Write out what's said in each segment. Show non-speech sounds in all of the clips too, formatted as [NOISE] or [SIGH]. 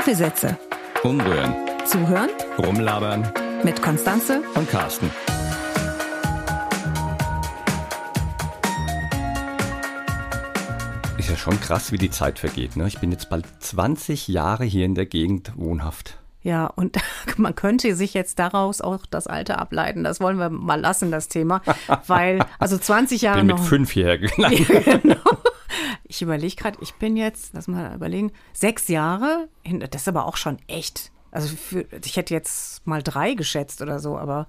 Kaffeesätze. Umrühren. Zuhören Rumlabern. mit Konstanze. Und Carsten. Ist ja schon krass, wie die Zeit vergeht. Ne? Ich bin jetzt bald 20 Jahre hier in der Gegend wohnhaft. Ja, und [LAUGHS] man könnte sich jetzt daraus auch das Alter ableiten. Das wollen wir mal lassen, das Thema. [LAUGHS] Weil, also 20 Jahre Bin mit noch. fünf hierher [LAUGHS] gelandet. Ja, genau. Ich überlege gerade, ich bin jetzt, lass mal überlegen, sechs Jahre. Das ist aber auch schon echt. Also für, ich hätte jetzt mal drei geschätzt oder so, aber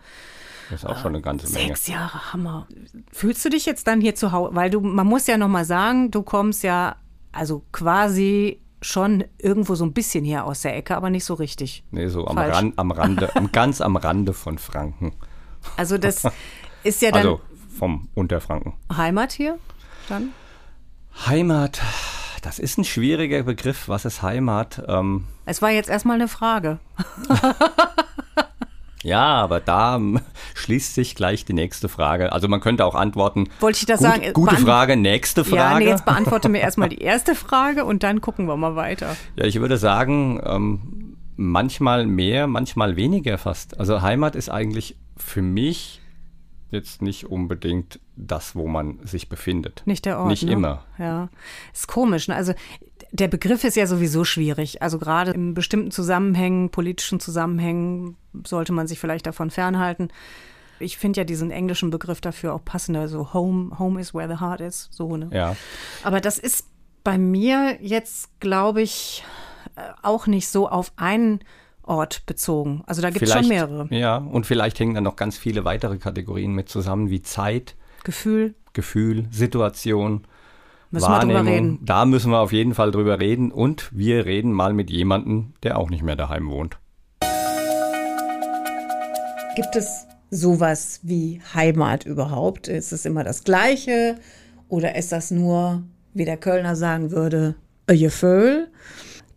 Das ist auch schon eine ganze Menge. sechs Jahre, Hammer. Fühlst du dich jetzt dann hier zu Hause? Weil du, man muss ja noch mal sagen, du kommst ja also quasi schon irgendwo so ein bisschen hier aus der Ecke, aber nicht so richtig. Nee, so am, Falsch. Ran, am Rande, am- [LAUGHS] ganz am Rande von Franken. Also das [LAUGHS] ist ja dann Also vom Unterfranken. Heimat hier dann? Heimat, das ist ein schwieriger Begriff. Was ist Heimat? Ähm, Es war jetzt erstmal eine Frage. [LAUGHS] ja, aber da schließt sich gleich die nächste Frage. Also man könnte auch antworten. Wollte ich das gut, sagen? Gute Beant- Frage, nächste Frage. Ja, nee, jetzt beantworte mir erstmal [LAUGHS] die erste Frage und dann gucken wir mal weiter. Ja, ich würde sagen, ähm, manchmal mehr, manchmal weniger fast. Also Heimat ist eigentlich für mich jetzt nicht unbedingt das, wo man sich befindet. Nicht der Ort. Nicht ne? immer. Ja. Ist komisch. Ne? Also der Begriff ist ja sowieso schwierig. Also gerade in bestimmten Zusammenhängen, politischen Zusammenhängen, sollte man sich vielleicht davon fernhalten. Ich finde ja diesen englischen Begriff dafür auch passender. So Home, Home is where the heart is. So, ne? Ja. Aber das ist bei mir jetzt, glaube ich, äh, auch nicht so auf einen Ort bezogen. Also da gibt es schon mehrere. Ja, und vielleicht hängen dann noch ganz viele weitere Kategorien mit zusammen, wie Zeit, Gefühl, Gefühl, Situation, müssen wir drüber Wahrnehmung. reden. Da müssen wir auf jeden Fall drüber reden. Und wir reden mal mit jemandem, der auch nicht mehr daheim wohnt. Gibt es sowas wie Heimat überhaupt? Ist es immer das Gleiche? Oder ist das nur, wie der Kölner sagen würde, a Gefühl?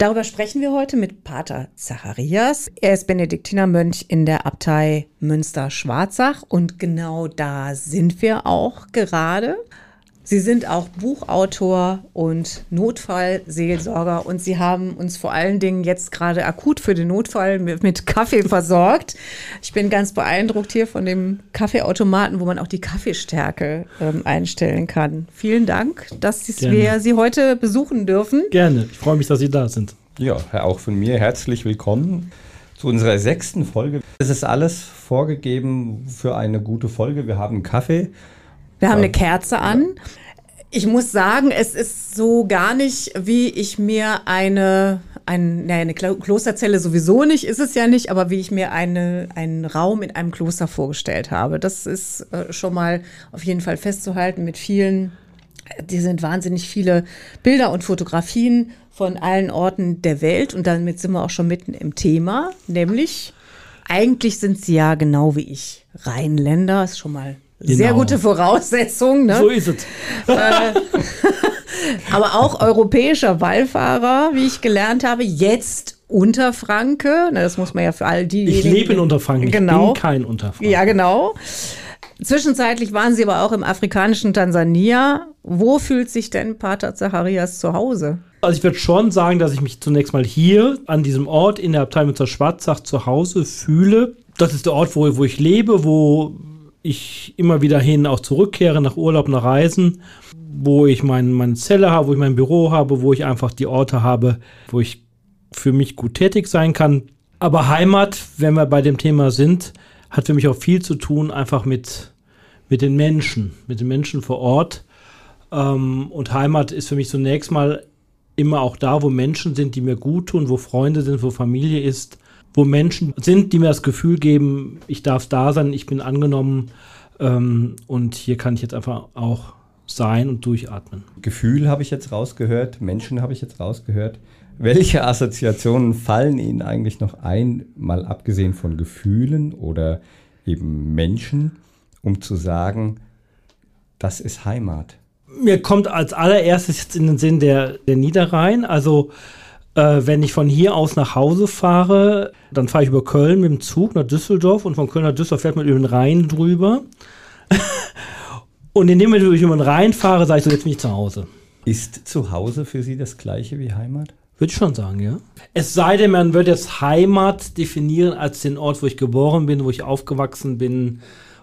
Darüber sprechen wir heute mit Pater Zacharias. Er ist Benediktinermönch in der Abtei Münster-Schwarzach und genau da sind wir auch gerade. Sie sind auch Buchautor und Notfallseelsorger und Sie haben uns vor allen Dingen jetzt gerade akut für den Notfall mit, mit Kaffee versorgt. Ich bin ganz beeindruckt hier von dem Kaffeeautomaten, wo man auch die Kaffeestärke ähm, einstellen kann. Vielen Dank, dass Gerne. wir Sie heute besuchen dürfen. Gerne. Ich freue mich, dass Sie da sind. Ja, auch von mir herzlich willkommen zu unserer sechsten Folge. Es ist alles vorgegeben für eine gute Folge. Wir haben Kaffee. Wir haben eine Kerze an. Ich muss sagen, es ist so gar nicht, wie ich mir eine, ein, naja, eine Klo- Klosterzelle sowieso nicht, ist es ja nicht, aber wie ich mir eine, einen Raum in einem Kloster vorgestellt habe. Das ist äh, schon mal auf jeden Fall festzuhalten mit vielen, die sind wahnsinnig viele Bilder und Fotografien von allen Orten der Welt und damit sind wir auch schon mitten im Thema, nämlich eigentlich sind sie ja genau wie ich Rheinländer, ist schon mal sehr Genau. gute Voraussetzung, ne? So ist es. [LAUGHS] aber auch europäischer Wallfahrer, wie ich gelernt habe, jetzt Unterfranke, Na, das muss man ja für all die Ich lebe in Unterfranken. Ich Genau. bin kein Unterfranken. Ja, genau. Zwischenzeitlich waren Sie aber auch im afrikanischen Tansania. Wo fühlt sich denn Pater Zacharias zu Hause? Also ich würde schon sagen, dass ich mich zunächst mal hier an diesem Ort in der Abtei Münster Schwarzach zu Hause fühle. Das ist der Ort, wo, wo ich lebe, wo ich immer wieder hin auch zurückkehre nach Urlaub, nach Reisen, wo ich mein, meine Zelle habe, wo ich mein Büro habe, wo ich einfach die Orte habe, wo ich für mich gut tätig sein kann. Aber Heimat, wenn wir bei dem Thema sind, hat für mich auch viel zu tun einfach mit, mit den Menschen, mit den Menschen vor Ort. Ähm, und Heimat ist für mich zunächst mal immer auch da, wo Menschen sind, die mir gut tun, wo Freunde sind, wo Familie ist, wo Menschen sind, die mir das Gefühl geben, ich darf da sein, ich bin angenommen ähm, und hier kann ich jetzt einfach auch sein und durchatmen. Gefühl habe ich jetzt rausgehört, Menschen habe ich jetzt rausgehört. Welche Assoziationen fallen Ihnen eigentlich noch ein, mal abgesehen von Gefühlen oder eben Menschen, um zu sagen, das ist Heimat? Mir kommt als allererstes jetzt in den Sinn der, der Niederrhein. Also äh, wenn ich von hier aus nach Hause fahre, dann fahre ich über Köln mit dem Zug nach Düsseldorf und von Köln nach Düsseldorf fährt man über den Rhein drüber. [LAUGHS] und indem ich über den Rhein fahre, sage ich so, jetzt bin ich zu Hause. Ist zu Hause für Sie das gleiche wie Heimat? Würde ich schon sagen, ja. Es sei denn, man würde jetzt Heimat definieren als den Ort, wo ich geboren bin, wo ich aufgewachsen bin,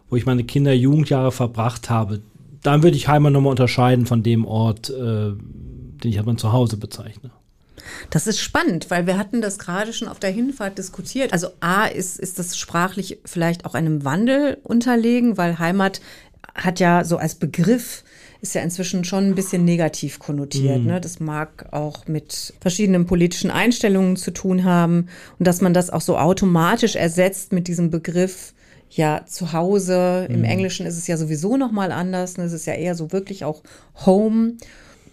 wo ich meine Kinder, Jugendjahre verbracht habe. Dann würde ich Heimat nochmal unterscheiden von dem Ort, äh, den ich aber zu Hause bezeichne. Das ist spannend, weil wir hatten das gerade schon auf der Hinfahrt diskutiert. Also A ist, ist das sprachlich vielleicht auch einem Wandel unterlegen, weil Heimat hat ja so als Begriff ist ja inzwischen schon ein bisschen negativ konnotiert. Mhm. Ne? Das mag auch mit verschiedenen politischen Einstellungen zu tun haben und dass man das auch so automatisch ersetzt mit diesem Begriff ja zu Hause. Mhm. Im Englischen ist es ja sowieso noch mal anders. Ne? Es ist ja eher so wirklich auch Home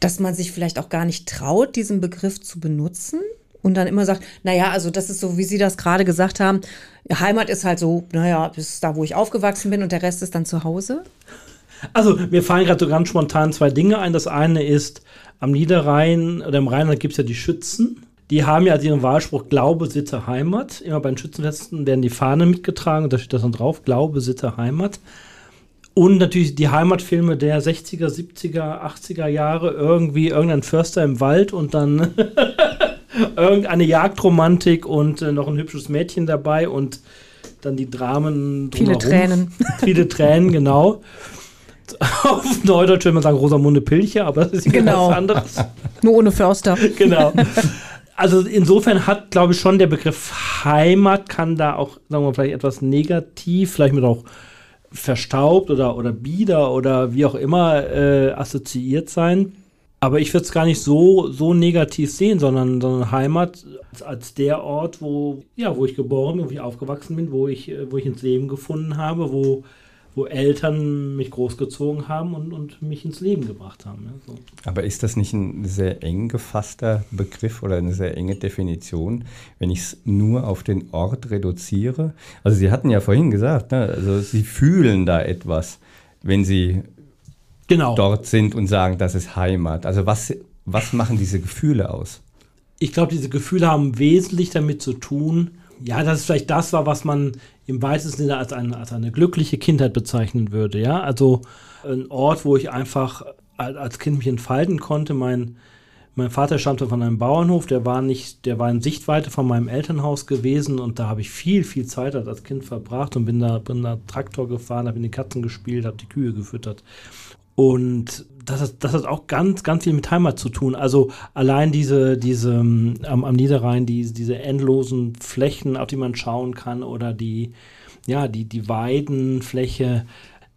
dass man sich vielleicht auch gar nicht traut, diesen Begriff zu benutzen und dann immer sagt, naja, also das ist so, wie Sie das gerade gesagt haben, Heimat ist halt so, naja, ist da, wo ich aufgewachsen bin und der Rest ist dann zu Hause? Also mir fallen gerade so ganz spontan zwei Dinge ein. Das eine ist, am Niederrhein oder im Rheinland gibt es ja die Schützen. Die haben ja ihren Wahlspruch Glaube, Sitte, Heimat. Immer bei den Schützenfesten werden die Fahnen mitgetragen und da steht das dann drauf, Glaube, Sitte, Heimat. Und natürlich die Heimatfilme der 60er, 70er, 80er Jahre, irgendwie irgendein Förster im Wald und dann [LAUGHS] irgendeine Jagdromantik und äh, noch ein hübsches Mädchen dabei und dann die Dramen. Viele Tränen. [LAUGHS] Viele Tränen, genau. [LAUGHS] Auf Neudeutsch würde man sagen Rosamunde Pilcher, aber das ist genau. was anderes. Nur ohne Förster. Genau. Also insofern hat, glaube ich, schon der Begriff Heimat kann da auch, sagen wir mal, vielleicht etwas negativ, vielleicht mit auch verstaubt oder, oder bieder oder wie auch immer äh, assoziiert sein. Aber ich würde es gar nicht so, so negativ sehen, sondern, sondern Heimat als, als, der Ort, wo, ja, wo ich geboren bin, wo ich aufgewachsen bin, wo ich, äh, wo ich ins Leben gefunden habe, wo, wo Eltern mich großgezogen haben und, und mich ins Leben gebracht haben. Ja, so. Aber ist das nicht ein sehr eng gefasster Begriff oder eine sehr enge Definition, wenn ich es nur auf den Ort reduziere? Also Sie hatten ja vorhin gesagt, ne, also Sie fühlen da etwas, wenn Sie genau. dort sind und sagen, das ist Heimat. Also was, was machen diese Gefühle aus? Ich glaube, diese Gefühle haben wesentlich damit zu tun, ja, das ist vielleicht das war, was man im weitesten Sinne als, ein, als eine glückliche Kindheit bezeichnen würde. Ja, also ein Ort, wo ich einfach als Kind mich entfalten konnte. Mein, mein Vater stammte von einem Bauernhof, der war nicht, der war in Sichtweite von meinem Elternhaus gewesen und da habe ich viel, viel Zeit als Kind verbracht und bin da, bin da Traktor gefahren, habe in die Katzen gespielt, habe die Kühe gefüttert. Und das, hat, das hat auch ganz, ganz viel mit Heimat zu tun. Also allein diese, diese ähm, am, am Niederrhein, die, diese endlosen Flächen, auf die man schauen kann, oder die, ja, die, die Weidenfläche.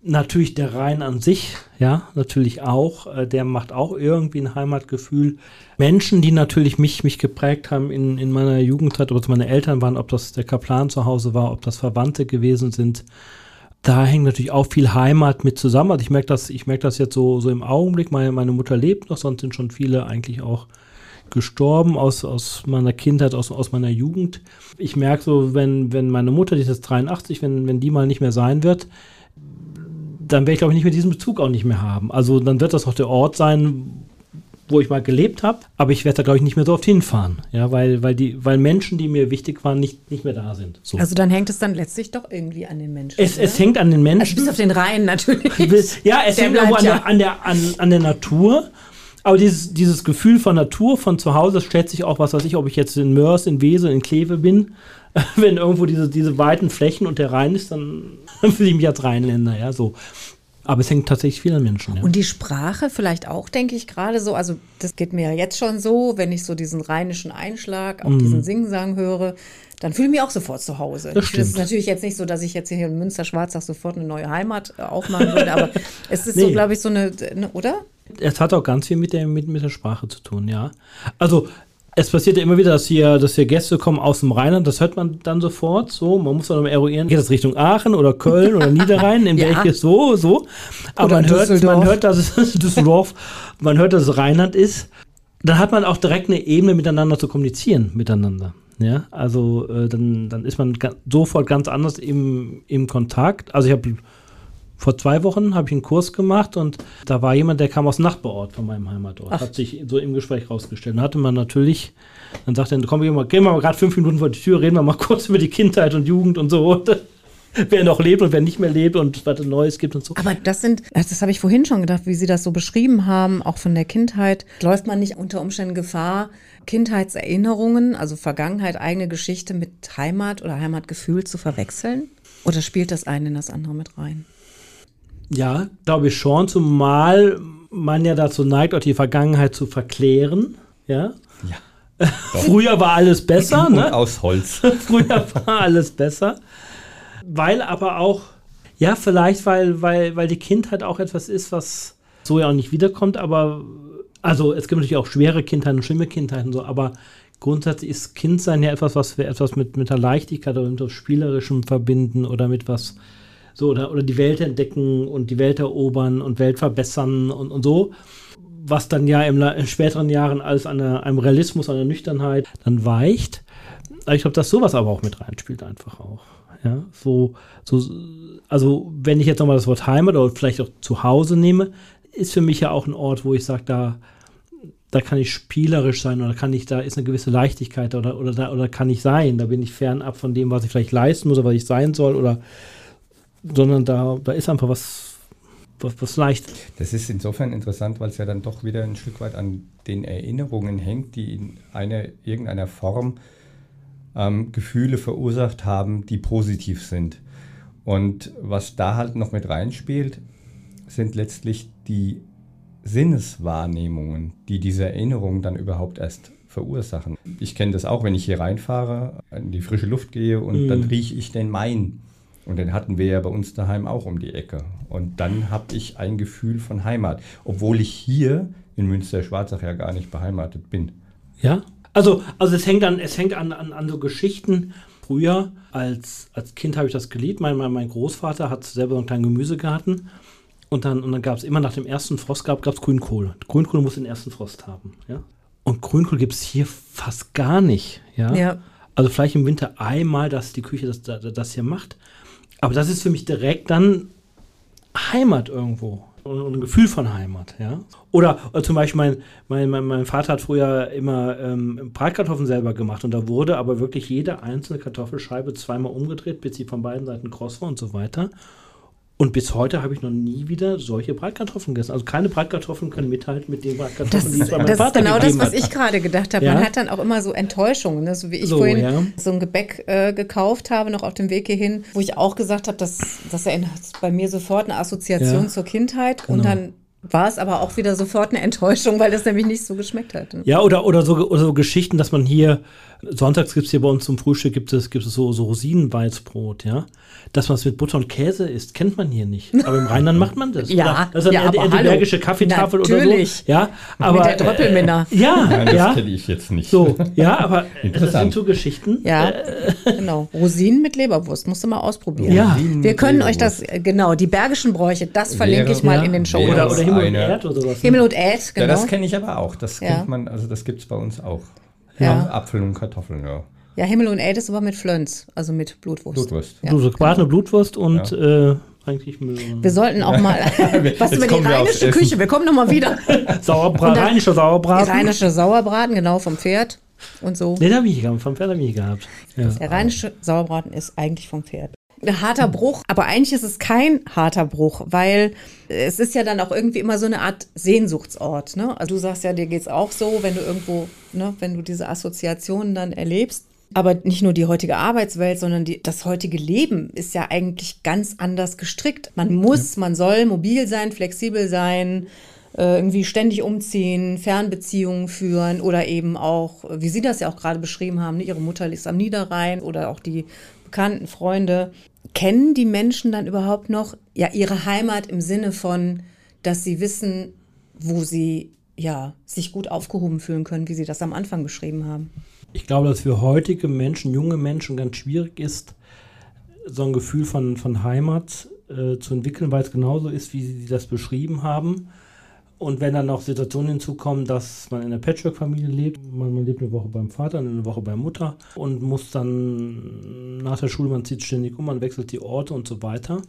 Natürlich der Rhein an sich, ja, natürlich auch. Äh, der macht auch irgendwie ein Heimatgefühl. Menschen, die natürlich mich, mich geprägt haben in, in meiner Jugendzeit, ob es meine Eltern waren, ob das der Kaplan zu Hause war, ob das Verwandte gewesen sind da hängt natürlich auch viel Heimat mit zusammen. Also ich merke das, ich merke das jetzt so, so im Augenblick. Meine, meine Mutter lebt noch, sonst sind schon viele eigentlich auch gestorben aus, aus meiner Kindheit, aus, aus meiner Jugend. Ich merke so, wenn, wenn meine Mutter, die ist jetzt 83, wenn, wenn die mal nicht mehr sein wird, dann werde ich, glaube ich, nicht mehr diesen Bezug auch nicht mehr haben. Also dann wird das auch der Ort sein, wo ich mal gelebt habe, aber ich werde da, glaube ich, nicht mehr so oft hinfahren. Ja, weil, weil, die, weil Menschen, die mir wichtig waren, nicht, nicht mehr da sind. So. Also dann hängt es dann letztlich doch irgendwie an den Menschen. Es, es hängt an den Menschen. Also bis auf den Rhein natürlich. [LAUGHS] Ja, es der hängt irgendwo an, ja. der, an, der, an, an der Natur. Aber dieses, dieses Gefühl von Natur, von zu Hause, das stellt sich auch, was weiß ich, ob ich jetzt in Mörs, in Wesel, in Kleve bin. [LAUGHS] Wenn irgendwo diese, diese weiten Flächen und der Rhein ist, dann [LAUGHS] fühle ich mich als Rheinländer, ja, so. Aber es hängt tatsächlich viel an Menschen. Ja. Und die Sprache vielleicht auch, denke ich gerade so. Also das geht mir ja jetzt schon so, wenn ich so diesen rheinischen Einschlag, auch mm. diesen Singsang höre, dann fühle ich mich auch sofort zu Hause. Das, das, ist natürlich jetzt nicht so, dass ich jetzt hier in Münster-Schwarzach sofort eine neue Heimat äh, aufmachen würde, aber [LAUGHS] es ist nee. so, glaube ich, so eine, eine, oder? Es hat auch ganz viel mit der, mit, mit der Sprache zu tun, ja. Also es passiert ja immer wieder, dass hier, dass hier Gäste kommen aus dem Rheinland, das hört man dann sofort so. Man muss dann eruieren, geht das Richtung Aachen oder Köln oder [LAUGHS] Niederrhein, in ja. welches so, so. Aber man hört, man hört, dass es [LAUGHS] Düsseldorf, man hört, dass es Rheinland ist. Dann hat man auch direkt eine Ebene miteinander zu kommunizieren, miteinander. Ja, also äh, dann, dann ist man sofort ganz anders im, im Kontakt. Also ich habe vor zwei Wochen habe ich einen Kurs gemacht und da war jemand, der kam aus dem Nachbarort von meinem Heimatort. Ach. Hat sich so im Gespräch rausgestellt. Dann hatte man natürlich, dann sagte er, komm, gehen wir, gehen wir mal gerade fünf Minuten vor die Tür, reden wir mal [LAUGHS] kurz über die Kindheit und Jugend und so. [LAUGHS] wer noch lebt und wer nicht mehr lebt und was Neues gibt und so. Aber das sind, das habe ich vorhin schon gedacht, wie Sie das so beschrieben haben, auch von der Kindheit. Läuft man nicht unter Umständen Gefahr, Kindheitserinnerungen, also Vergangenheit, eigene Geschichte mit Heimat oder Heimatgefühl zu verwechseln? Oder spielt das eine in das andere mit rein? Ja, glaube ich schon, zumal man ja dazu neigt, auch die Vergangenheit zu verklären. Ja. Ja. [LAUGHS] Früher war alles besser, Und ne? aus Holz. [LAUGHS] Früher war alles besser. Weil aber auch, ja, vielleicht, weil, weil, weil die Kindheit auch etwas ist, was so ja auch nicht wiederkommt, aber also es gibt natürlich auch schwere Kindheiten und schlimme Kindheiten und so, aber grundsätzlich ist Kindsein ja etwas, was wir etwas mit, mit der Leichtigkeit oder mit etwas Spielerischem verbinden oder mit was so oder, oder die Welt entdecken und die Welt erobern und Welt verbessern und, und so. Was dann ja im, in späteren Jahren alles an der, einem Realismus, an der Nüchternheit dann weicht. Ich glaube, dass sowas aber auch mit reinspielt, einfach auch. Ja, so, so, also wenn ich jetzt nochmal das Wort Heimat oder vielleicht auch zu Hause nehme, ist für mich ja auch ein Ort, wo ich sage, da, da kann ich spielerisch sein oder kann ich, da ist eine gewisse Leichtigkeit oder, oder, da, oder kann ich sein. Da bin ich fernab von dem, was ich vielleicht leisten muss oder was ich sein soll oder, sondern da, da ist einfach was, was, was leicht. Das ist insofern interessant, weil es ja dann doch wieder ein Stück weit an den Erinnerungen hängt, die in einer, irgendeiner Form ähm, Gefühle verursacht haben, die positiv sind. Und was da halt noch mit reinspielt, sind letztlich die Sinneswahrnehmungen, die diese Erinnerungen dann überhaupt erst verursachen. Ich kenne das auch, wenn ich hier reinfahre, in die frische Luft gehe und Mhm. dann rieche ich den Main. Und den hatten wir ja bei uns daheim auch um die Ecke. Und dann habe ich ein Gefühl von Heimat, obwohl ich hier in Münster-Schwarzach ja gar nicht beheimatet bin. Ja? Also, also es hängt an, es hängt an, an, an so Geschichten. Früher, als, als Kind habe ich das geliebt. Mein, mein, mein Großvater hat selber so einen kleinen Gemüsegarten. Und dann, und dann gab es immer nach dem ersten Frost gab es Grünkohl. Grünkohl muss den ersten Frost haben. Ja? Und Grünkohl gibt es hier fast gar nicht. Ja? Ja. Also vielleicht im Winter einmal, dass die Küche das, das, das hier macht. Aber das ist für mich direkt dann Heimat irgendwo. Ein Gefühl von Heimat, ja. Oder, oder zum Beispiel, mein, mein, mein, mein Vater hat früher immer ähm, Bratkartoffeln selber gemacht und da wurde aber wirklich jede einzelne Kartoffelscheibe zweimal umgedreht, bis sie von beiden Seiten kross war und so weiter. Und bis heute habe ich noch nie wieder solche Bratkartoffeln gegessen. Also keine Bratkartoffeln können mithalten mit den Das, Bratkartoffeln, die es bei meinem das ist Vater genau das, was hat. ich gerade gedacht habe. Ja. Man hat dann auch immer so Enttäuschungen. Ne? So wie ich So, vorhin ja. so ein Gebäck äh, gekauft habe, noch auf dem Weg hierhin, wo ich auch gesagt habe, das, das erinnert bei mir sofort eine Assoziation Ja. zur Kindheit. Und Genau. dann war es aber auch wieder sofort eine Enttäuschung, weil das nämlich nicht so geschmeckt hat. ne? Ja, oder, oder, so, oder so Geschichten, dass man hier, sonntags gibt es hier bei uns zum Frühstück, gibt es, gibt es so, so Rosinenweißbrot, ja. Dass man es mit Butter und Käse isst, kennt man hier nicht. Aber im Rheinland macht man das. [LAUGHS] Ja, Oder das ist ja, eine aber die hallo. bergische Kaffeetafel Natürlich. oder so. Ja, aber. Mit der Dröppelminna. Äh, ja, Nein, das ja. kenne ich jetzt nicht. So, ja, aber das Interessant. sind so Geschichten. Ja, [LAUGHS] genau. Rosinen mit Leberwurst, musst du mal ausprobieren. Ja. Rosinen Wir können euch das, äh, genau, die bergischen Bräuche, das verlinke Wäre- ich mal Ja. in den Show. Oder, das oder Himmel und Erd oder sowas. Himmel und Ja, genau. das kenne ich aber auch. Das Ja. kennt man, also das gibt es bei uns auch. Ja. Apfel und Kartoffeln, ja. Ja, Himmel und Äd ist aber mit Flöns, also mit Blutwurst. Blutwurst. Ja. Blut- gebratene Blutwurst und äh, eigentlich Müll. Wir sollten auch mal [LAUGHS] [LAUGHS] was über die rheinische. Küche. Wir kommen nochmal wieder. [LAUGHS] Sauerbraten, Und dann- rheinischer Die Sauerbraten. rheinische Sauerbraten, genau, vom Pferd und so. Nee, den habe ich nicht gehabt. Vom Pferd habe ich nicht gehabt. Ja. Der rheinische Sauerbraten ist eigentlich vom Pferd. Ein harter Bruch, aber eigentlich ist es kein harter Bruch, weil es ist ja dann auch irgendwie immer so eine Art Sehnsuchtsort. Ne? Also du sagst ja, dir geht's auch so, wenn du irgendwo, ne, wenn du diese Assoziationen dann erlebst. Aber nicht nur die heutige Arbeitswelt, sondern die, das heutige Leben ist ja eigentlich ganz anders gestrickt. Man muss, man soll mobil sein, flexibel sein, äh, irgendwie ständig umziehen, Fernbeziehungen führen oder eben auch, wie Sie das ja auch gerade beschrieben haben, ne, Ihre Mutter ist am Niederrhein oder auch die Bekannten, Freunde. Kennen die Menschen dann überhaupt noch ja ihre Heimat im Sinne von, dass sie wissen, wo sie ja sich gut aufgehoben fühlen können, wie Sie das am Anfang beschrieben haben? Ich glaube, dass für heutige Menschen, junge Menschen, ganz schwierig ist, so ein Gefühl von, von Heimat äh, zu entwickeln, weil es genauso ist, wie Sie das beschrieben haben. Und wenn dann noch Situationen hinzukommen, dass man in einer Patchwork-Familie lebt, man, man lebt eine Woche beim Vater, eine Woche bei Mutter und muss dann nach der Schule, man zieht ständig um, man wechselt die Orte und so weiter,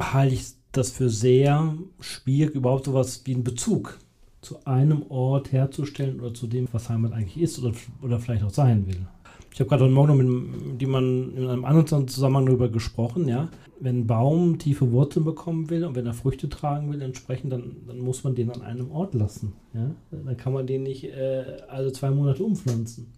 halte ich das für sehr schwierig, überhaupt sowas wie einen Bezug zu einem Ort herzustellen oder zu dem, was Heimat eigentlich ist oder, oder vielleicht auch sein will. Ich habe gerade heute Morgen noch mit jemandem in einem anderen Zusammenhang darüber gesprochen, ja. Wenn ein Baum tiefe Wurzeln bekommen will und wenn er Früchte tragen will, entsprechend, dann, dann muss man den an einem Ort lassen. Ja? Dann kann man den nicht äh, alle zwei Monate umpflanzen,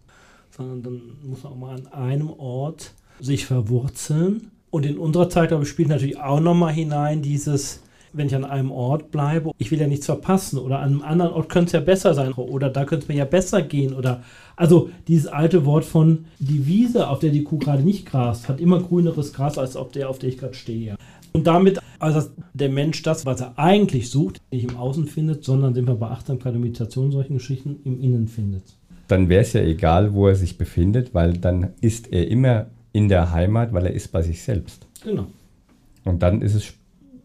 sondern dann muss man auch mal an einem Ort sich verwurzeln. Und in unserer Zeit, glaube ich, spielt natürlich auch nochmal hinein dieses, wenn ich an einem Ort bleibe, ich will ja nichts verpassen oder an einem anderen Ort könnte es ja besser sein oder da könnte es mir ja besser gehen oder also dieses alte Wort von die Wiese, auf der die Kuh gerade nicht grast, hat immer grüneres Gras als auf der, auf der ich gerade stehe. Und damit, also der Mensch das, was er eigentlich sucht, nicht im Außen findet, sondern sind wir bei Achtsamkeit und Meditation solchen Geschichten im Innen findet. Dann wäre es ja egal, wo er sich befindet, weil dann ist er immer in der Heimat, weil er ist bei sich selbst. Genau. Und dann ist es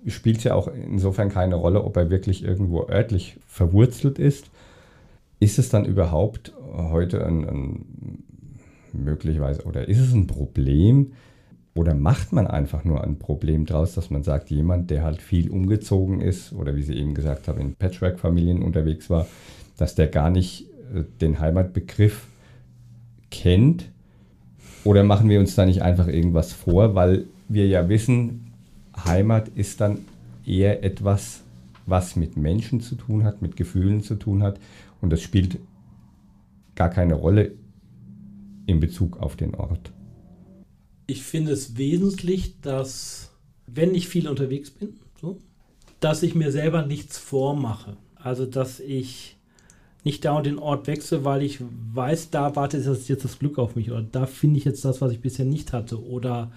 spielt es ja auch insofern keine Rolle, ob er wirklich irgendwo örtlich verwurzelt ist. Ist es dann überhaupt heute ein, ein möglicherweise oder ist es ein Problem oder macht man einfach nur ein Problem draus, dass man sagt, jemand, der halt viel umgezogen ist oder wie Sie eben gesagt haben, in Patchwork-Familien unterwegs war, dass der gar nicht äh, den Heimatbegriff kennt? Oder machen wir uns da nicht einfach irgendwas vor, weil wir ja wissen, Heimat ist dann eher etwas, was mit Menschen zu tun hat, mit Gefühlen zu tun hat. Und das spielt gar keine Rolle in Bezug auf den Ort. Ich finde es wesentlich, dass, wenn ich viel unterwegs bin, so, dass ich mir selber nichts vormache. Also, dass ich nicht da und den Ort wechsle, weil ich weiß, da wartet jetzt das Glück auf mich oder da finde ich jetzt das, was ich bisher nicht hatte oder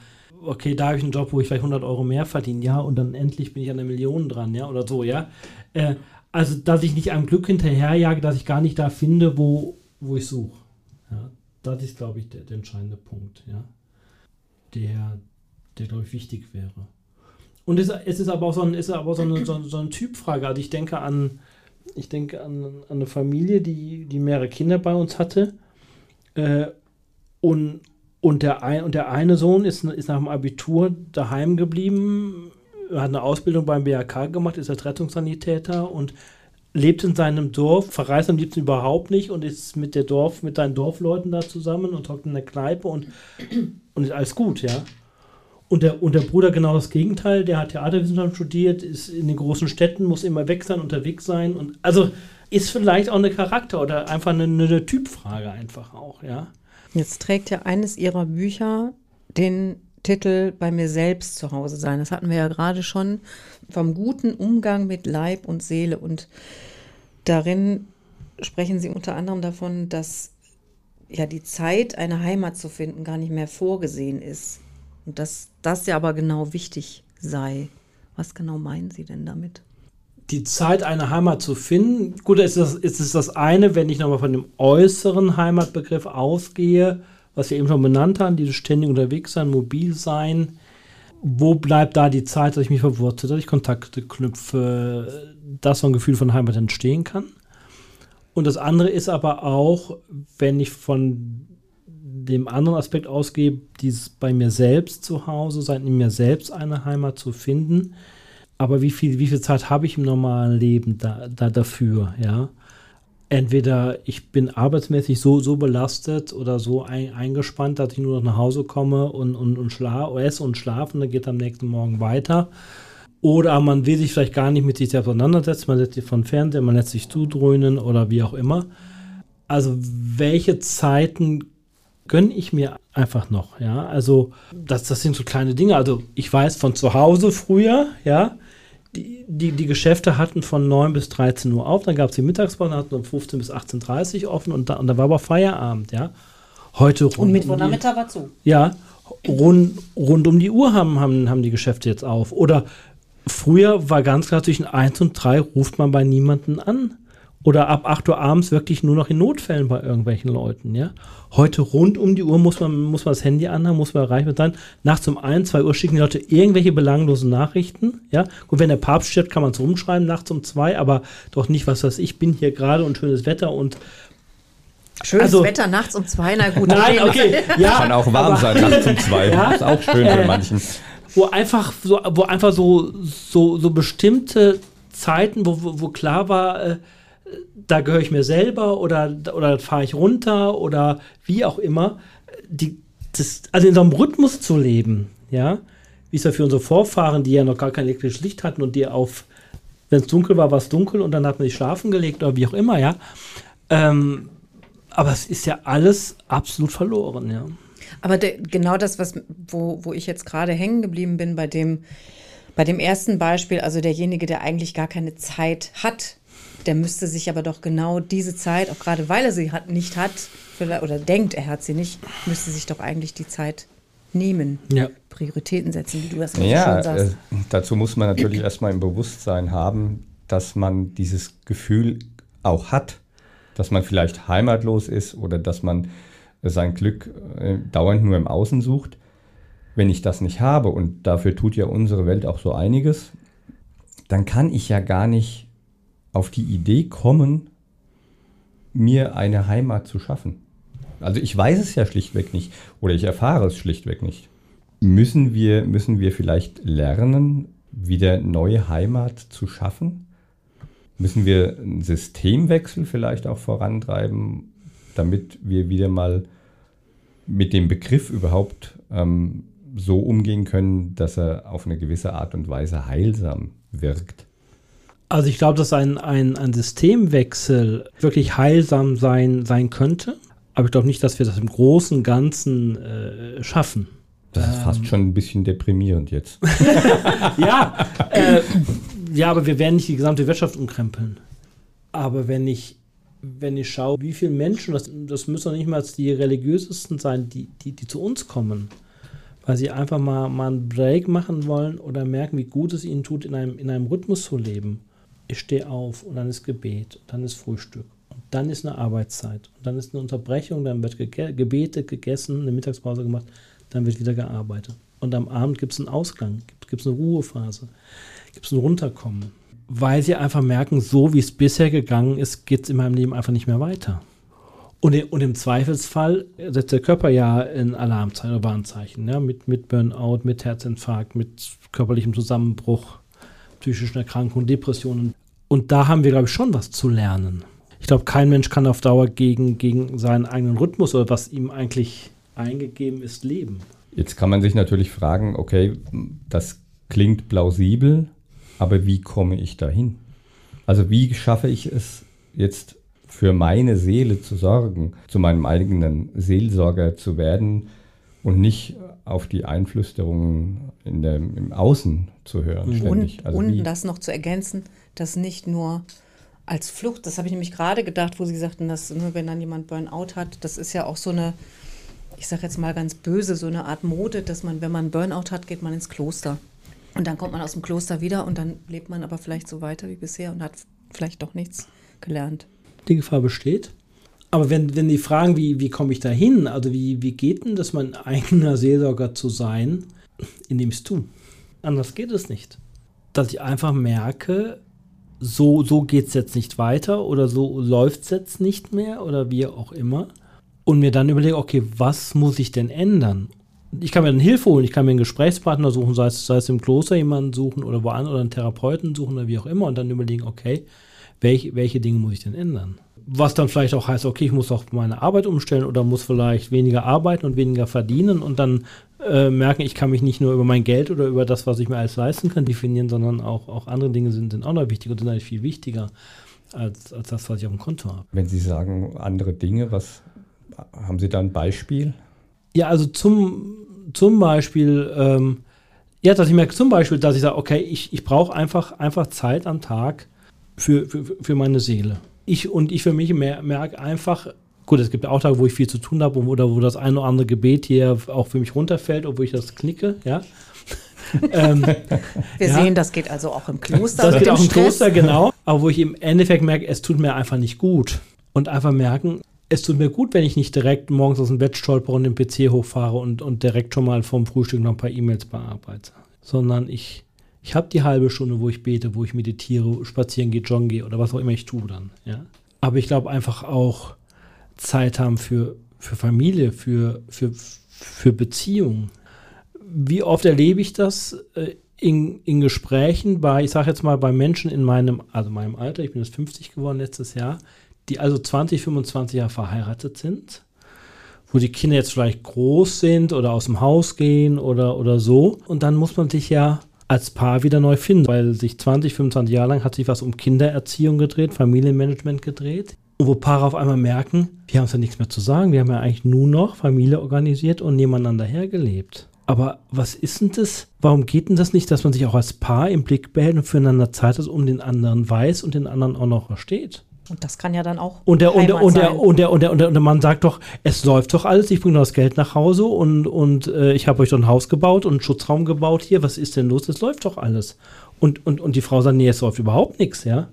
okay, da habe ich einen Job, wo ich vielleicht 100 Euro mehr verdiene, ja, und dann endlich bin ich an der Million dran, ja, oder so, ja. Äh, also, dass ich nicht einem Glück hinterherjage, dass ich gar nicht da finde, wo, wo ich suche. Ja, das ist, glaube ich, der, der, entscheidende Punkt, ja, der, der glaube ich, wichtig wäre. Und es, es ist aber auch so, ein, ist aber so, eine, so, so eine Typfrage. Also ich denke an, ich denke an, an eine Familie, die, die mehrere Kinder bei uns hatte. Äh, und, und der, ein, und der eine Sohn ist, ist nach dem Abitur daheim geblieben, hat eine Ausbildung beim BHK gemacht, ist als Rettungssanitäter und lebt in seinem Dorf, verreist am liebsten überhaupt nicht und ist mit der Dorf, mit seinen Dorfleuten da zusammen und hockt in der Kneipe und, und ist alles gut, ja. Und der, und der Bruder genau das Gegenteil, der hat Theaterwissenschaften studiert, ist in den großen Städten, muss immer weg sein, unterwegs sein und also ist vielleicht auch eine Charakter- oder einfach eine, eine Typfrage einfach auch, ja. Jetzt trägt ja eines Ihrer Bücher den Titel Bei mir selbst zu Hause sein. Das hatten wir ja gerade schon vom guten Umgang mit Leib und Seele. Und darin sprechen Sie unter anderem davon, dass ja die Zeit, eine Heimat zu finden, gar nicht mehr vorgesehen ist. Und dass das ja aber genau wichtig sei. Was genau meinen Sie denn damit? Die Zeit, eine Heimat zu finden. Gut, ist es ist das, das eine, wenn ich nochmal von dem äußeren Heimatbegriff ausgehe, was wir eben schon benannt haben, dieses ständig unterwegs sein, mobil sein. Wo bleibt da die Zeit, dass ich mich verwurzelt, dass ich Kontakte knüpfe, dass so ein Gefühl von Heimat entstehen kann? Und das andere ist aber auch, wenn ich von dem anderen Aspekt ausgehe, dieses bei mir selbst zu Hause sein, in mir selbst eine Heimat zu finden, aber wie viel, wie viel Zeit habe ich im normalen Leben da, da dafür, ja? Entweder ich bin arbeitsmäßig so, so belastet oder so ein, eingespannt, dass ich nur noch nach Hause komme und, und, und schlafe, esse und schlafe und dann geht am nächsten Morgen weiter. Oder man will sich vielleicht gar nicht mit sich selbst auseinandersetzen, man setzt sich von Fernseher, man lässt sich zudröhnen oder wie auch immer. Also welche Zeiten gönne ich mir einfach noch, ja? Also das, das sind so kleine Dinge. Also ich weiß von zu Hause früher, ja, die, die, die Geschäfte hatten von 9 bis 13 Uhr auf, dann gab es die Mittagspause, hatten von 15 bis 18.30 Uhr offen und da, und da war aber Feierabend, ja. Heute rund. Und Mittwochnachmittag war zu. Ja, rund, rund um die Uhr haben, haben, haben die Geschäfte jetzt auf. Oder früher war ganz klar zwischen 1 und 3 ruft man bei niemanden an. Oder ab 8 Uhr abends wirklich nur noch in Notfällen bei irgendwelchen Leuten, ja. Heute rund um die Uhr muss man, muss man das Handy anhaben, muss man erreichbar sein. Nachts um 1, 2 Uhr schicken die Leute irgendwelche belanglosen Nachrichten, ja. Und wenn der Papst stirbt, kann man es rumschreiben, nachts um 2, aber doch nicht, was weiß ich, bin hier gerade und schönes Wetter und Schönes also, Wetter nachts um zwei, na gut. [LAUGHS] Nein, okay. Ja, Kann auch warm aber, sein nachts um zwei. [LAUGHS] Ja, ist auch schön für äh, manchen. Wo einfach so, wo einfach so, so, so bestimmte Zeiten, wo, wo, wo klar war, äh, da gehöre ich mir selber oder, oder fahre ich runter oder wie auch immer. die, das, also in so einem Rhythmus zu leben, ja, wie es ja für unsere Vorfahren, die ja noch gar kein elektrisches Licht hatten und die auf, wenn es dunkel war, war es dunkel und dann hat man sich schlafen gelegt oder wie auch immer, ja. Ähm, aber es ist ja alles absolut verloren, ja. Aber de, genau das, was, wo, wo ich jetzt gerade hängen geblieben bin, bei dem, bei dem ersten Beispiel, also derjenige, der eigentlich gar keine Zeit hat, der müsste sich aber doch genau diese Zeit, auch gerade weil er sie hat, nicht hat, oder denkt, er hat sie nicht, müsste sich doch eigentlich die Zeit nehmen. Ja. Prioritäten setzen, wie du das ja, schon sagst. Äh, dazu muss man natürlich [CLEARS THROAT] erstmal im Bewusstsein haben, dass man dieses Gefühl auch hat, dass man vielleicht heimatlos ist oder dass man sein Glück äh, dauernd nur im Außen sucht. Wenn ich das nicht habe, und dafür tut ja unsere Welt auch so einiges, dann kann ich ja gar nicht auf die Idee kommen, mir eine Heimat zu schaffen. Also ich weiß es ja schlichtweg nicht oder ich erfahre es schlichtweg nicht. Müssen wir, müssen wir vielleicht lernen, wieder neue Heimat zu schaffen? Müssen wir einen Systemwechsel vielleicht auch vorantreiben, damit wir wieder mal mit dem Begriff überhaupt ähm, so umgehen können, dass er auf eine gewisse Art und Weise heilsam wirkt? Also ich glaube, dass ein, ein, ein Systemwechsel wirklich heilsam sein, sein könnte. Aber ich glaube nicht, dass wir das im großen Ganzen äh, schaffen. Das ist ähm, fast schon ein bisschen deprimierend jetzt. [LAUGHS] ja, äh, ja, aber wir werden nicht die gesamte Wirtschaft umkrempeln. Aber wenn ich, wenn ich schaue, wie viele Menschen, das, das müssen doch nicht mal die religiösesten sein, die, die, die zu uns kommen, weil sie einfach mal, mal einen Break machen wollen oder merken, wie gut es ihnen tut, in einem, in einem Rhythmus zu leben. Ich stehe auf und dann ist Gebet, und dann ist Frühstück dann ist eine Arbeitszeit. Und dann ist eine Unterbrechung, dann wird gege gebetet, gegessen, eine Mittagspause gemacht, dann wird wieder gearbeitet. Und am Abend gibt es einen Ausgang, gibt es eine Ruhephase, gibt es ein Runterkommen. Weil sie einfach merken, so wie es bisher gegangen ist, geht es in meinem Leben einfach nicht mehr weiter. Und, und im Zweifelsfall setzt der Körper ja in Alarmzeichen oder Warnzeichen, ja, mit, mit Burnout, mit Herzinfarkt, mit körperlichem Zusammenbruch, psychischen Erkrankungen, Depressionen. Und da haben wir, glaube ich, schon was zu lernen ich glaube, kein Mensch kann auf Dauer gegen, gegen seinen eigenen Rhythmus oder was ihm eigentlich eingegeben ist, leben. Jetzt kann man sich natürlich fragen, okay, das klingt plausibel, aber wie komme ich dahin? Also wie schaffe ich es jetzt für meine Seele zu sorgen, zu meinem eigenen Seelsorger zu werden und nicht auf die Einflüsterungen in der, im Außen zu hören. Und, also und das noch zu ergänzen, dass nicht nur als Flucht, das habe ich nämlich gerade gedacht, wo Sie sagten, dass ne, wenn dann jemand Burnout hat, das ist ja auch so eine, ich sage jetzt mal ganz böse, so eine Art Mode, dass man, wenn man Burnout hat, geht man ins Kloster. Und dann kommt man aus dem Kloster wieder und dann lebt man aber vielleicht so weiter wie bisher und hat vielleicht doch nichts gelernt. Die Gefahr besteht. Aber wenn, wenn die fragen, wie, wie komme ich da hin, also wie, wie geht denn das, mein [LAUGHS] eigener Seelsorger zu sein, indem ich es tue? Anders geht es nicht. Dass ich einfach merke, so, so geht es jetzt nicht weiter oder so läuft es jetzt nicht mehr oder wie auch immer. Und mir dann überlege, okay, was muss ich denn ändern? Ich kann mir dann Hilfe holen, ich kann mir einen Gesprächspartner suchen, sei es, sei es im Kloster jemanden suchen oder woanders oder einen Therapeuten suchen oder wie auch immer und dann überlegen, okay, welche, welche Dinge muss ich denn ändern? Was dann vielleicht auch heißt, okay, ich muss auch meine Arbeit umstellen oder muss vielleicht weniger arbeiten und weniger verdienen und dann äh, merken, ich kann mich nicht nur über mein Geld oder über das, was ich mir alles leisten kann, definieren, sondern auch, auch andere Dinge sind, sind auch noch wichtig und sind eigentlich viel wichtiger als, als das, was ich auf dem Konto habe. Wenn Sie sagen andere Dinge, was haben Sie da ein Beispiel? Ja, also zum, zum Beispiel, ähm, ja, dass ich merke zum Beispiel, dass ich sage, okay, ich, ich brauche einfach, einfach Zeit am Tag für, für, für meine Seele. Ich und ich für mich merke einfach, Gut, es gibt auch Tage, wo ich viel zu tun habe oder wo das ein oder andere Gebet hier auch für mich runterfällt, obwohl ich das knicke, ja. [LAUGHS] ähm, Wir ja. sehen, das geht also auch im Kloster. Das geht auch im Stress. Kloster, genau. Aber wo ich im Endeffekt merke, es tut mir einfach nicht gut. Und einfach merken, es tut mir gut, wenn ich nicht direkt morgens aus dem Bett stolpere und den PC hochfahre und, und direkt schon mal vom Frühstück noch ein paar E-Mails bearbeite. Sondern ich, ich habe die halbe Stunde, wo ich bete, wo ich meditiere, spazieren gehe, joggen gehe oder was auch immer ich tue dann. Ja? Aber ich glaube einfach auch, Zeit haben für, für Familie, für, für, für Beziehungen. Wie oft erlebe ich das äh, in, in Gesprächen bei, ich sage jetzt mal, bei Menschen in meinem, also meinem Alter, ich bin jetzt 50 geworden letztes Jahr, die also 20, 25 Jahre verheiratet sind, wo die Kinder jetzt vielleicht groß sind oder aus dem Haus gehen oder, oder so. Und dann muss man sich ja als Paar wieder neu finden, weil sich 20, 25 Jahre lang hat sich was um Kindererziehung gedreht, Familienmanagement gedreht. Und wo Paare auf einmal merken, wir haben ja nichts mehr zu sagen, wir haben ja eigentlich nur noch Familie organisiert und nebeneinander hergelebt. Aber was ist denn das? Warum geht denn das nicht, dass man sich auch als Paar im Blick behält und füreinander Zeit hat, um den anderen weiß und den anderen auch noch versteht? Und das kann ja dann auch. Und der, und der, und der, und der, und der, und der, und der Mann sagt doch, es läuft doch alles, ich bringe das Geld nach Hause und, und äh, ich habe euch doch ein Haus gebaut und einen Schutzraum gebaut hier. Was ist denn los? Es läuft doch alles. Und, und, und die Frau sagt, nee, es läuft überhaupt nichts, ja.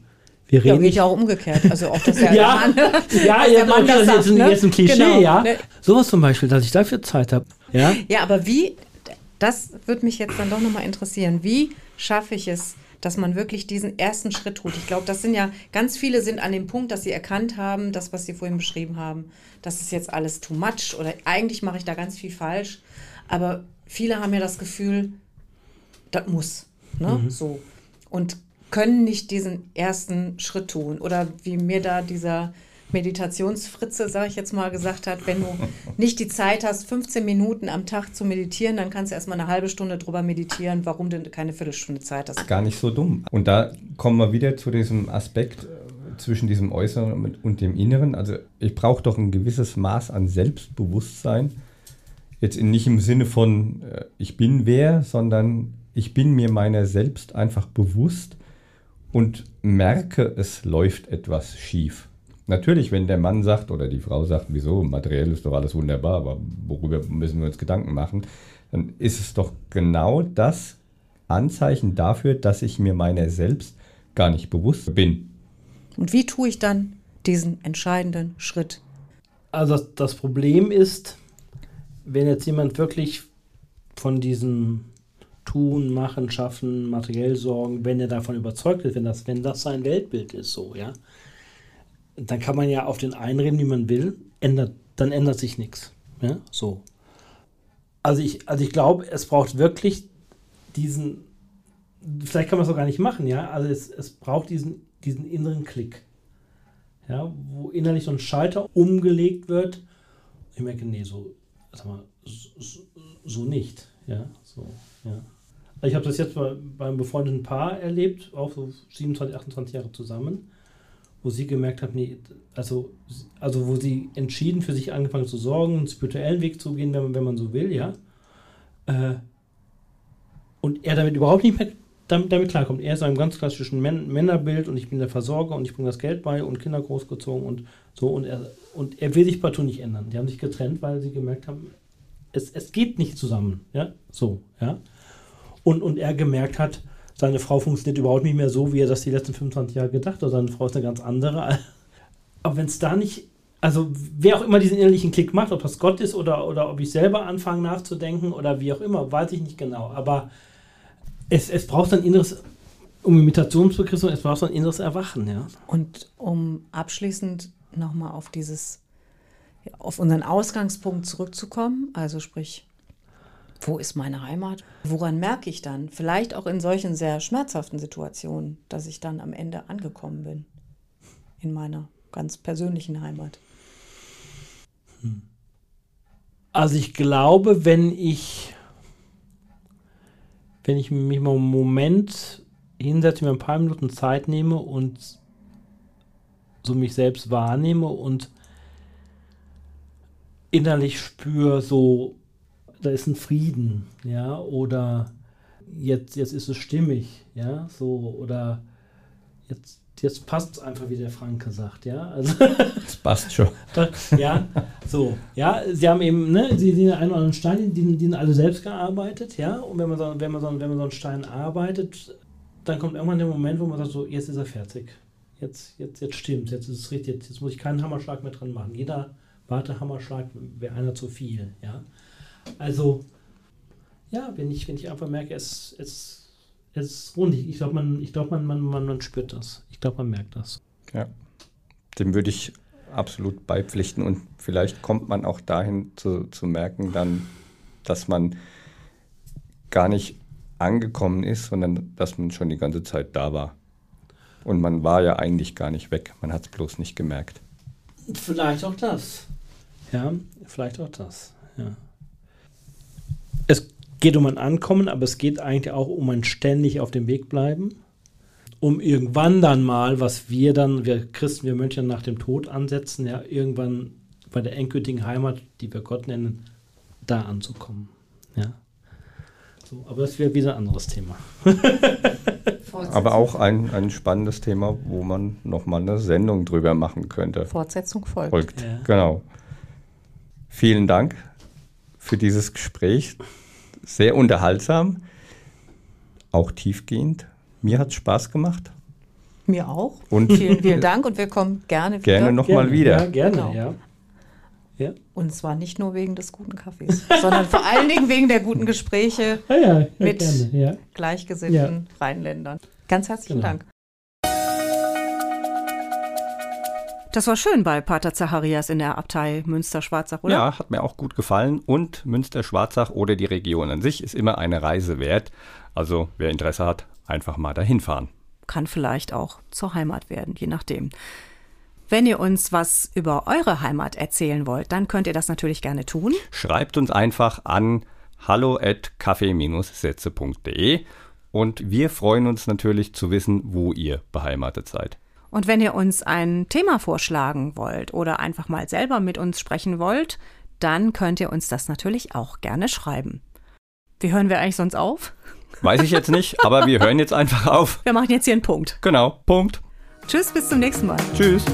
Wir reden ja, geht ja auch umgekehrt. Also auch das [LAUGHS] ja, ja, [LAUGHS] ja, jetzt, Mann das sagt, ne? jetzt ein Klischee, genau, ja. Ne? Sowas zum Beispiel, dass ich dafür Zeit habe. Ja? ja, aber wie, das würde mich jetzt dann doch nochmal interessieren. Wie schaffe ich es, dass man wirklich diesen ersten Schritt tut. Ich glaube, das sind ja, ganz viele sind an dem Punkt, dass sie erkannt haben, das, was sie vorhin beschrieben haben, das ist jetzt alles too much oder eigentlich mache ich da ganz viel falsch. Aber viele haben ja das Gefühl, das muss. Ne? Mhm. So. Und können nicht diesen ersten Schritt tun. Oder wie mir da dieser Meditationsfritze, sage ich jetzt mal, gesagt hat, wenn du nicht die Zeit hast, 15 Minuten am Tag zu meditieren, dann kannst du erstmal eine halbe Stunde drüber meditieren, warum du keine Viertelstunde Zeit hast. Gar nicht so dumm. Und da kommen wir wieder zu diesem Aspekt äh, zwischen diesem Äußeren und dem Inneren. Also ich brauche doch ein gewisses Maß an Selbstbewusstsein. Jetzt nicht im Sinne von äh, ich bin wer, sondern ich bin mir meiner selbst einfach bewusst und merke, es läuft etwas schief. Natürlich, wenn der Mann sagt oder die Frau sagt, wieso, materiell ist doch alles wunderbar, aber worüber müssen wir uns Gedanken machen, dann ist es doch genau das Anzeichen dafür, dass ich mir meiner selbst gar nicht bewusst bin. Und wie tue ich dann diesen entscheidenden Schritt? Also das Problem ist, wenn jetzt jemand wirklich von diesem Tun, Machen, Schaffen, materiell sorgen, wenn er davon überzeugt ist, wenn das, wenn das sein Weltbild ist, so, ja, dann kann man ja auf den einreden, wie man will, ändert, dann ändert sich nichts. Ja, so. Also ich, also ich glaube, es braucht wirklich diesen, vielleicht kann man es auch gar nicht machen, ja, also es, es braucht diesen, diesen inneren Klick, ja, wo innerlich so ein Schalter umgelegt wird. Ich merke, nee, so, sag mal, so, so nicht, ja, so, ja. Also ich habe das jetzt bei, beim befreundeten Paar erlebt, auch so 27, 28 Jahre zusammen wo sie gemerkt hat, nee, also, also wo sie entschieden für sich angefangen zu sorgen, einen spirituellen Weg zu gehen, wenn man, wenn man so will, ja. Äh, und er damit überhaupt nicht mehr damit, damit klarkommt. Er ist einem ganz klassischen Män Männerbild und ich bin der Versorger und ich bringe das Geld bei und Kinder großgezogen und so und er, und er will sich partout nicht ändern. Die haben sich getrennt, weil sie gemerkt haben, es, es geht nicht zusammen, ja, so, ja. Und, und er gemerkt hat, seine Frau funktioniert überhaupt nicht mehr so, wie er das die letzten 25 Jahre gedacht hat. Seine Frau ist eine ganz andere. [LAUGHS] Aber wenn es da nicht, also wer auch immer diesen innerlichen Klick macht, ob das Gott ist oder, oder ob ich selber anfange nachzudenken oder wie auch immer, weiß ich nicht genau. Aber es, es braucht ein inneres, um Imitationsbegriff, es braucht ein inneres Erwachen, ja. Und um abschließend nochmal auf dieses, auf unseren Ausgangspunkt zurückzukommen, also sprich wo ist meine Heimat? Woran merke ich dann? Vielleicht auch in solchen sehr schmerzhaften Situationen, dass ich dann am Ende angekommen bin in meiner ganz persönlichen Heimat. Hm. Also ich glaube, wenn ich, wenn ich mich mal einen Moment hinsetze, mir ein paar Minuten Zeit nehme und so mich selbst wahrnehme und innerlich spüre, so da ist ein Frieden, ja, oder jetzt, jetzt ist es stimmig, ja, so, oder jetzt, jetzt passt es einfach, wie der Franke sagt, ja. Also, [LAUGHS] das passt schon. ja, so, ja, sie haben eben, ne, sie sehen einen oder anderen Stein, die, die sind alle selbst gearbeitet, ja, und wenn man, so, wenn, man so, wenn man so einen Stein arbeitet, dann kommt irgendwann der Moment, wo man sagt, so, jetzt ist er fertig. Jetzt, jetzt, jetzt stimmt jetzt ist es richtig, jetzt, jetzt muss ich keinen Hammerschlag mehr dran machen. Jeder Wartehammerschlag wäre einer zu viel, ja. Also, ja, wenn ich, wenn ich einfach merke, es, es, es ist rund. Ich glaube, man, ich glaub, man, man, man, man spürt das. Ich glaube, man merkt das. Ja, dem würde ich absolut beipflichten und vielleicht kommt man auch dahin zu, zu merken dann, dass man gar nicht angekommen ist, sondern dass man schon die ganze Zeit da war. Und man war ja eigentlich gar nicht weg, man hat es bloß nicht gemerkt. Vielleicht auch das. Ja, vielleicht auch das. Ja. Es geht um ein Ankommen, aber es geht eigentlich auch um ein ständig auf dem Weg bleiben. Um irgendwann dann mal, was wir dann, wir Christen, wir Mönche nach dem Tod ansetzen, ja, irgendwann bei der endgültigen Heimat, die wir Gott nennen, da anzukommen. Ja. So, aber das wäre wieder ein anderes Thema. Aber auch ein, ein spannendes Thema, wo man nochmal eine Sendung drüber machen könnte. Fortsetzung folgt. Folgt. Ja. Genau. Vielen Dank für dieses Gespräch. Sehr unterhaltsam, auch tiefgehend. Mir hat es Spaß gemacht. Mir auch. Und Vielen, vielen [LAUGHS] Dank und wir kommen gerne wieder. gerne nochmal wieder. Ja, gerne, Genau. ja. Ja, Und zwar nicht nur wegen des guten Kaffees, [LAUGHS] sondern vor allen Dingen wegen der guten Gespräche ja, ja, ja Mit- gerne, ja. gleichgesinnten Rheinländern. Ganz herzlichen Genau. Dank. Das war schön bei Pater Zacharias in der Abtei Münster-Schwarzach, oder? Ja, hat mir auch gut gefallen. Und Münster-Schwarzach oder die Region an sich ist immer eine Reise wert. Also wer Interesse hat, einfach mal dahin fahren. Kann vielleicht auch zur Heimat werden, je nachdem. Wenn ihr uns was über eure Heimat erzählen wollt, dann könnt ihr das natürlich gerne tun. Schreibt uns einfach an hallo at kaffee-sätze.de und wir freuen uns natürlich zu wissen, wo ihr beheimatet seid. Und wenn ihr uns ein Thema vorschlagen wollt oder einfach mal selber mit uns sprechen wollt, dann könnt ihr uns das natürlich auch gerne schreiben. Wie hören wir eigentlich sonst auf? Weiß ich jetzt nicht, aber wir hören jetzt einfach auf. Wir machen jetzt hier einen Punkt. Genau, Punkt. Tschüss, bis zum nächsten Mal. Tschüss.